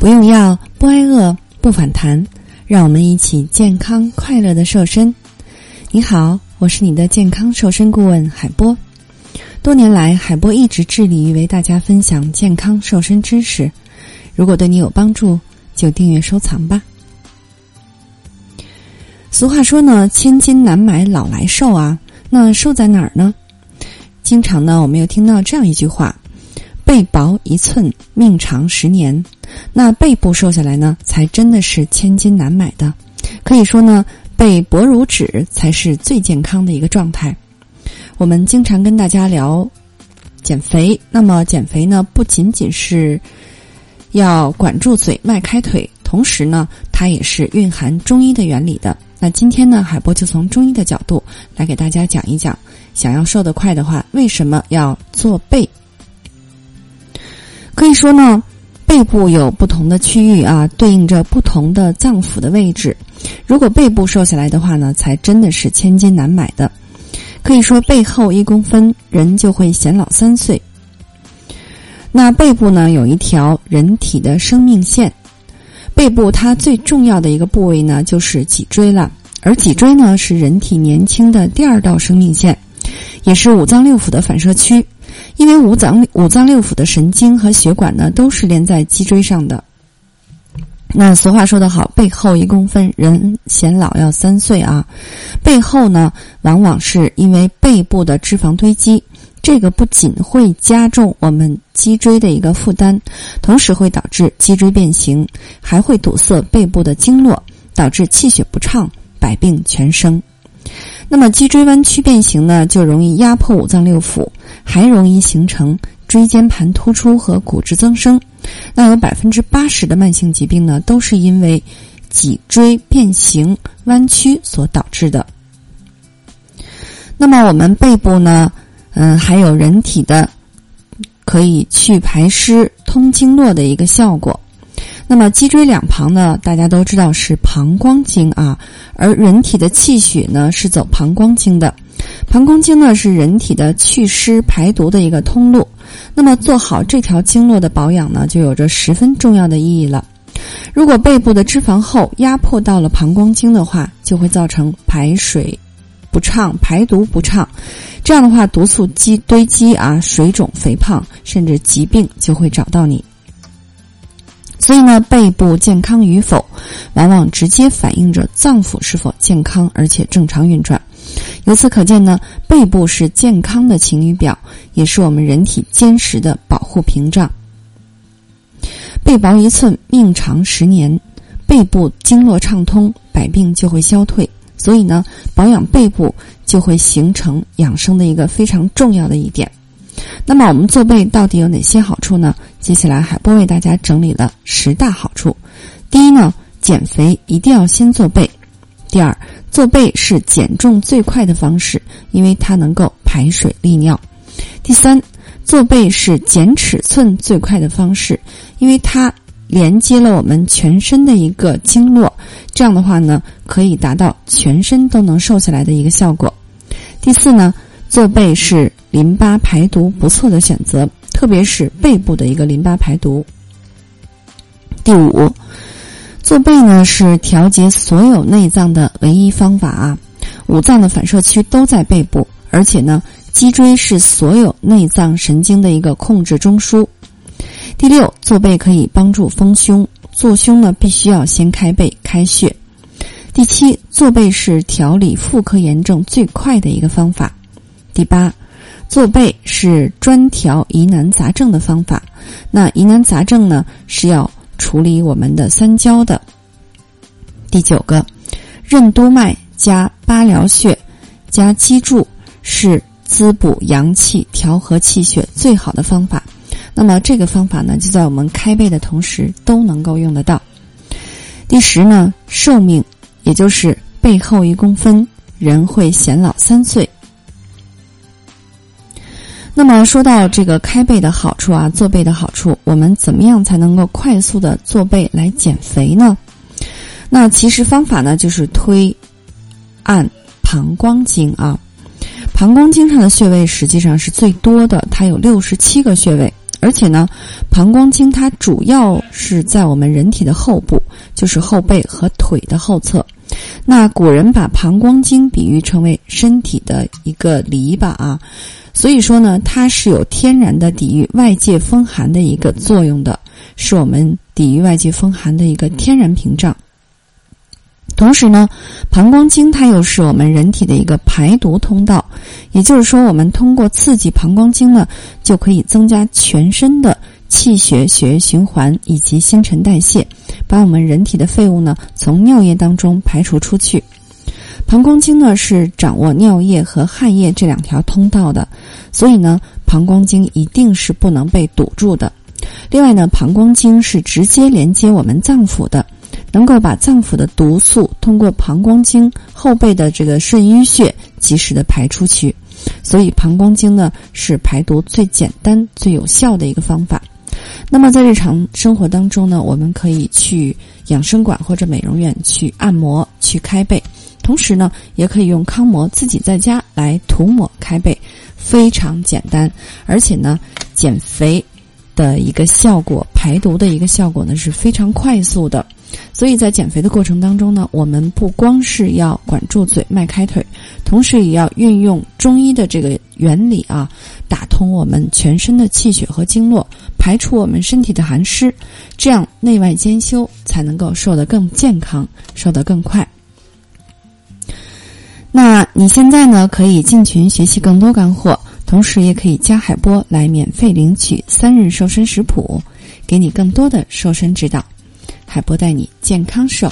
不用药，不挨饿，不反弹，让我们一起健康快乐的瘦身。你好，我是你的健康瘦身顾问海波。多年来，海波一直致力于为大家分享健康瘦身知识。如果对你有帮助，就订阅收藏吧。俗话说呢，千金难买老来瘦啊。那瘦在哪儿呢？经常呢，我们又听到这样一句话。背薄一寸，命长十年。那背部瘦下来呢，才真的是千金难买的。可以说呢，背薄如纸才是最健康的一个状态。我们经常跟大家聊减肥，那么减肥呢，不仅仅是要管住嘴、迈开腿，同时呢，它也是蕴含中医的原理的。那今天呢，海波就从中医的角度来给大家讲一讲，想要瘦得快的话，为什么要做背？可以说呢，背部有不同的区域啊，对应着不同的脏腑的位置。如果背部瘦下来的话呢，才真的是千金难买的。可以说，背后一公分，人就会显老三岁。那背部呢，有一条人体的生命线。背部它最重要的一个部位呢，就是脊椎了。而脊椎呢，是人体年轻的第二道生命线，也是五脏六腑的反射区。因为五脏五脏六腑的神经和血管呢，都是连在脊椎上的。那俗话说得好，背后一公分，人显老要三岁啊。背后呢，往往是因为背部的脂肪堆积，这个不仅会加重我们脊椎的一个负担，同时会导致脊椎变形，还会堵塞背部的经络，导致气血不畅，百病全生。那么脊椎弯曲变形呢，就容易压迫五脏六腑，还容易形成椎间盘突出和骨质增生。那有百分之八十的慢性疾病呢，都是因为脊椎变形弯曲所导致的。那么我们背部呢，嗯，还有人体的可以去排湿、通经络的一个效果。那么脊椎两旁呢，大家都知道是膀胱经啊，而人体的气血呢是走膀胱经的，膀胱经呢是人体的祛湿排毒的一个通路。那么做好这条经络的保养呢，就有着十分重要的意义了。如果背部的脂肪厚压迫到了膀胱经的话，就会造成排水不畅、排毒不畅，这样的话毒素积堆积啊，水肿、肥胖，甚至疾病就会找到你。所以呢，背部健康与否，往往直接反映着脏腑是否健康而且正常运转。由此可见呢，背部是健康的晴雨表，也是我们人体坚实的保护屏障。背薄一寸，命长十年。背部经络畅通，百病就会消退。所以呢，保养背部就会形成养生的一个非常重要的一点。那么我们做背到底有哪些好处呢？接下来海波为大家整理了十大好处。第一呢，减肥一定要先做背。第二，做背是减重最快的方式，因为它能够排水利尿。第三，做背是减尺寸最快的方式，因为它连接了我们全身的一个经络，这样的话呢，可以达到全身都能瘦下来的一个效果。第四呢。做背是淋巴排毒不错的选择，特别是背部的一个淋巴排毒。第五，做背呢是调节所有内脏的唯一方法啊！五脏的反射区都在背部，而且呢，脊椎是所有内脏神经的一个控制中枢。第六，做背可以帮助丰胸，做胸呢必须要先开背开穴。第七，做背是调理妇科炎症最快的一个方法。第八，做背是专调疑难杂症的方法。那疑难杂症呢，是要处理我们的三焦的。第九个，任督脉加八髎穴加脊柱是滋补阳气、调和气血最好的方法。那么这个方法呢，就在我们开背的同时都能够用得到。第十呢，寿命，也就是背后一公分，人会显老三岁。那么说到这个开背的好处啊，坐背的好处，我们怎么样才能够快速的坐背来减肥呢？那其实方法呢就是推按膀胱经啊，膀胱经上的穴位实际上是最多的，它有六十七个穴位，而且呢，膀胱经它主要是在我们人体的后部，就是后背和腿的后侧。那古人把膀胱经比喻成为身体的一个篱笆啊，所以说呢，它是有天然的抵御外界风寒的一个作用的，是我们抵御外界风寒的一个天然屏障。同时呢，膀胱经它又是我们人体的一个排毒通道，也就是说，我们通过刺激膀胱经呢，就可以增加全身的气血、血液循环以及新陈代谢，把我们人体的废物呢从尿液当中排除出去。膀胱经呢是掌握尿液和汗液这两条通道的，所以呢，膀胱经一定是不能被堵住的。另外呢，膀胱经是直接连接我们脏腑的。能够把脏腑的毒素通过膀胱经后背的这个肾俞穴及时的排出去，所以膀胱经呢是排毒最简单、最有效的一个方法。那么在日常生活当中呢，我们可以去养生馆或者美容院去按摩、去开背，同时呢，也可以用康膜自己在家来涂抹开背，非常简单，而且呢，减肥的一个效果、排毒的一个效果呢是非常快速的。所以在减肥的过程当中呢，我们不光是要管住嘴、迈开腿，同时也要运用中医的这个原理啊，打通我们全身的气血和经络，排除我们身体的寒湿，这样内外兼修才能够瘦得更健康、瘦得更快。那你现在呢，可以进群学习更多干货，同时也可以加海波来免费领取三日瘦身食谱，给你更多的瘦身指导。海波带你健康瘦。